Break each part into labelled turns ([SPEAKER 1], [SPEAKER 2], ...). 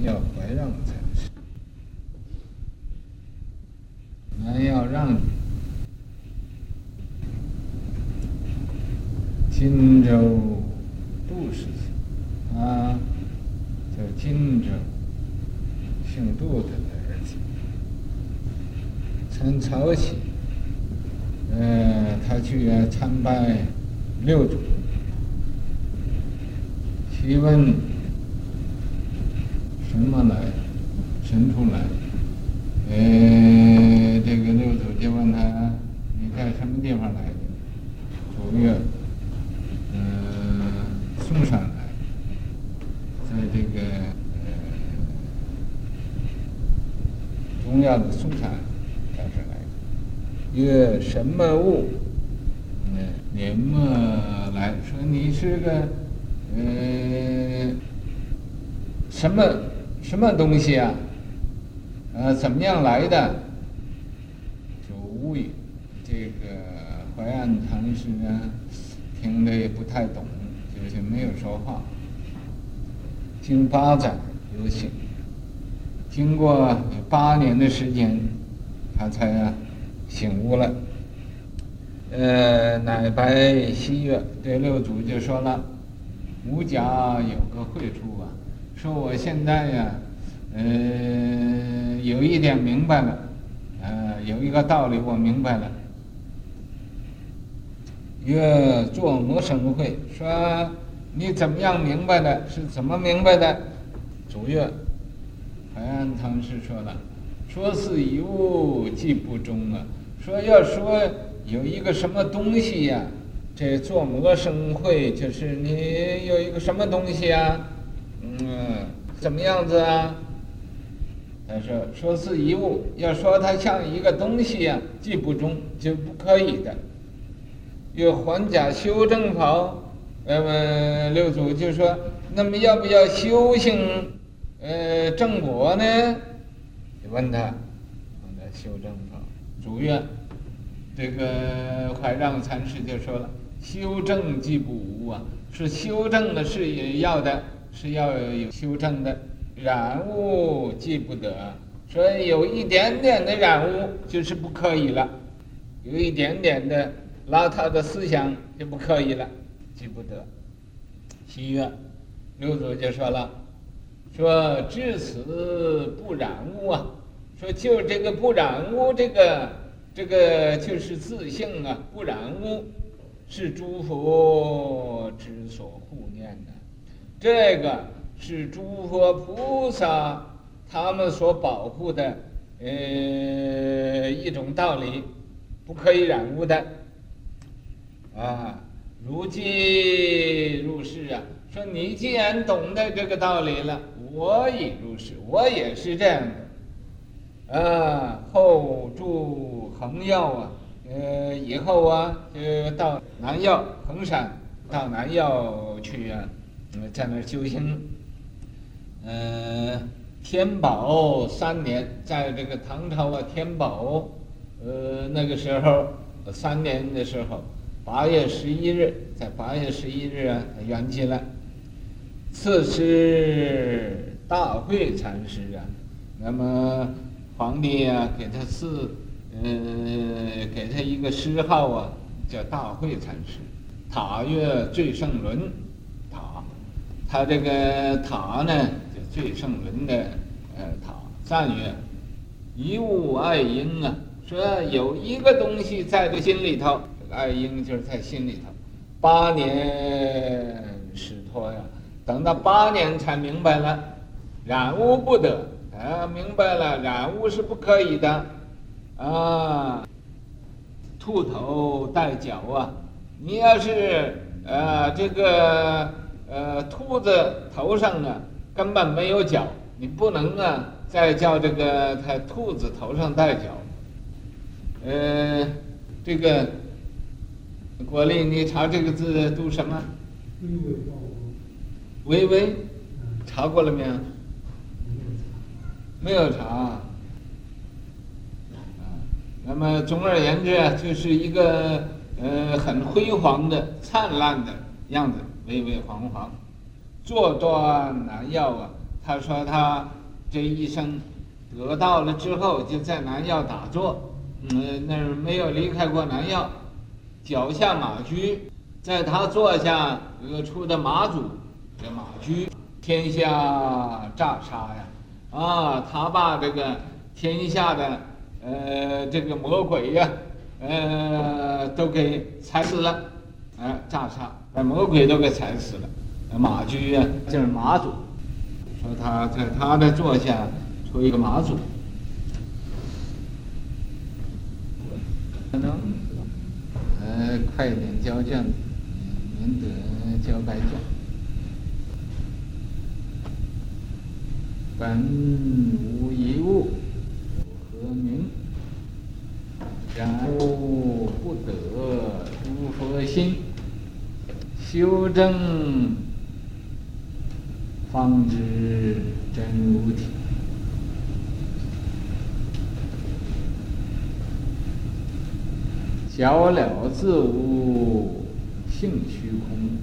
[SPEAKER 1] 要怀让禅师，还要让荆州杜氏啊，叫荆州姓杜的儿子，陈朝喜，呃，他去参拜六祖，提问。什么来？神出来。呃，这个六祖就问他：“你在什么地方来的？”祖曰：“嗯、呃，嵩山来，在这个呃中亚的嵩山，在这来的。曰什么物？嗯，你么来说你是个呃什么？”什么东西啊？呃，怎么样来的？就无语。这个怀安禅师呢，听得也不太懂，就是没有说话。经八载有醒，经过八年的时间，他才醒悟了。呃，乃白西岳对六祖就说了：“吾家有个会处。”说我现在呀，呃，有一点明白了，呃，有一个道理我明白了。曰作魔生会，说你怎么样明白的？是怎么明白的？祖曰，怀安禅师说了，说是一物即不中啊。说要说有一个什么东西呀，这作魔生会就是你有一个什么东西呀？嗯，怎么样子啊？他说：“说是一物，要说它像一个东西呀、啊，即不中，就不可以的。有还假修正法，那么六祖就说：那么要不要修行？呃，正果呢？就问他，问他修正法。主愿，这个怀让禅师就说了：修正即不无啊，是修正的是也要的。”是要有修正的，染污记不得。所以有一点点的染污就是不可以了，有一点点的邋遢的思想就不可以了，记不得。西岳六祖就说了，说至此不染污啊，说就这个不染污，这个这个就是自性啊，不染污是诸佛之所护念的。这个是诸佛菩萨他们所保护的，呃，一种道理，不可以染污的。啊，如今入世啊，说你既然懂得这个道理了，我已入世，我也是这样的。啊，后住恒曜啊，呃，以后啊，就到南曜恒山，到南曜去啊。在那儿修行，呃，天宝三年，在这个唐朝啊，天宝，呃，那个时候三年的时候，八月十一日，在八月十一日啊，圆寂了。赐师大会禅师啊，那么皇帝啊，给他赐，呃，给他一个谥号啊，叫大会禅师，塔月最胜轮。他这个塔呢，就最圣轮的呃塔，赞曰：一物爱因啊，说有一个东西在这心里头，这个爱因就是在心里头。八年始脱呀，等到八年才明白了，染污不得啊，明白了，染污是不可以的啊。兔头戴角啊，你要是呃这个。呃，兔子头上啊根本没有角，你不能啊再叫这个它兔子头上带角。呃，这个国立，你查这个字读什么？微微，查过了没有？没有查。啊，那么总而言之啊，就是一个呃很辉煌的、灿烂的样子。巍巍煌煌，坐断南药啊！他说他这一生得到了之后，就在南药打坐，嗯，那儿没有离开过南药，脚下马驹，在他坐下而出的马祖，这马驹，天下诈杀呀，啊，他把这个天下的呃这个魔鬼呀，呃都给踩死了，啊，炸杀，把魔鬼都给踩死了，马駒呀，就是马祖。说他在他的座下出一个马祖，可能呃快点交卷，免得交白卷。本无一物，有何名？然物不得诸佛心，修证。方知真如体，小了自无性虚空，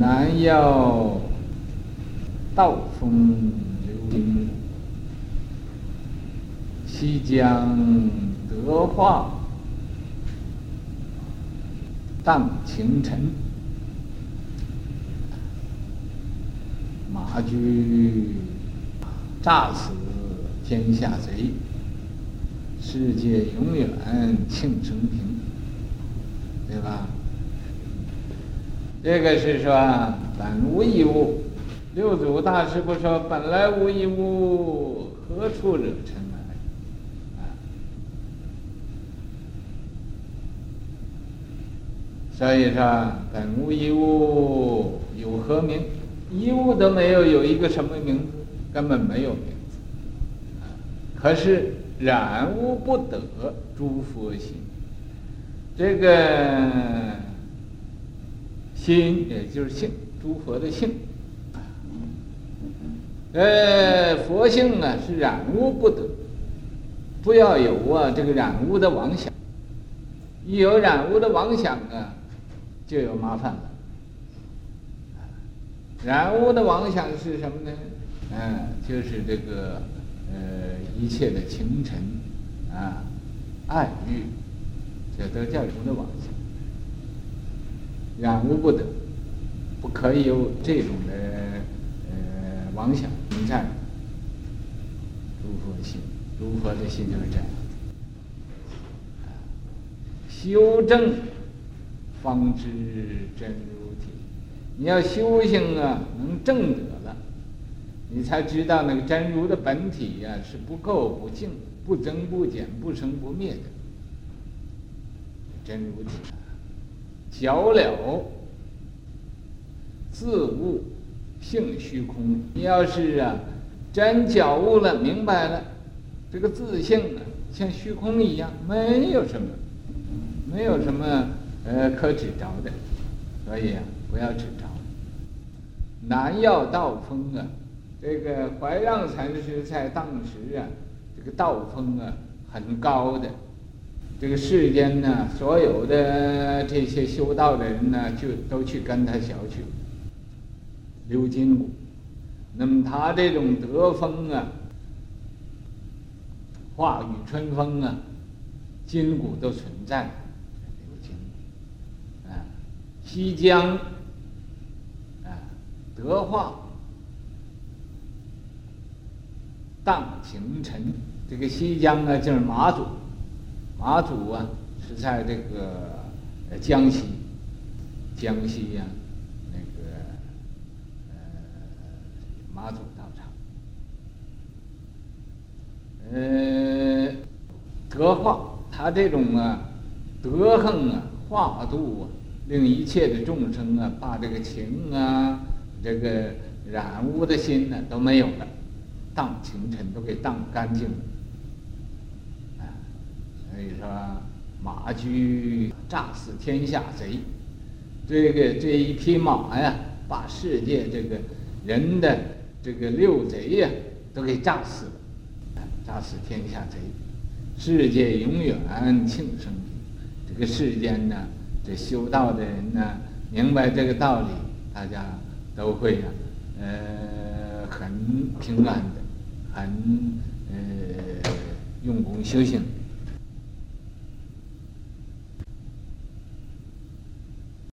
[SPEAKER 1] 南要道风流云，西江德化荡情尘。马驹诈死天下贼，世界永远庆生平，对吧？这个是说本无一物，六祖大师不说本来无一物，何处惹尘埃？啊，所以说本无一物，有何名？一物都没有，有一个什么名字？根本没有名字。可是染污不得诸佛心，这个心也就是性，诸佛的性。呃，佛性啊是染污不得，不要有啊这个染污的妄想，一有染污的妄想啊，就有麻烦了。染污的妄想是什么呢？嗯，就是这个呃一切的情尘啊、爱欲，这都叫什么的妄想？染污不得，不可以有这种的呃妄想存在。诸佛心，诸佛的心就是这样。修正，方知真如体。你要修行啊，能正得了，你才知道那个真如的本体呀、是不垢不净、不增不减、不生不灭的真如体。皎了自悟性虚空，你要是啊，真觉悟了、明白了，这个自性啊，像虚空一样，没有什么，没有什么呃可指着的，所以啊，不要指着。南药道风啊，这个怀让禅师在当时啊，这个道风啊很高的，这个世间呢，所有的这些修道的人呢，就都去跟他学去，流金鼓。那么他这种德风啊，化雨春风啊，筋骨都存在，西江。德化荡情尘，这个西江啊，就是马祖，马祖啊是在这个江西，江西呀、那个呃马祖道场，呃德化，他这种啊德行啊化度啊，令一切的众生啊，把这个情啊。这个染污的心呢都没有了，荡情尘都给荡干净了，啊，所以说马驹诈死天下贼，这个这一匹马呀，把世界这个人的这个六贼呀都给诈死了，啊，诈死天下贼，世界永远庆生，这个世间呢，这修道的人呢，明白这个道理，大家都会啊，呃，很平安的，很呃用功修行。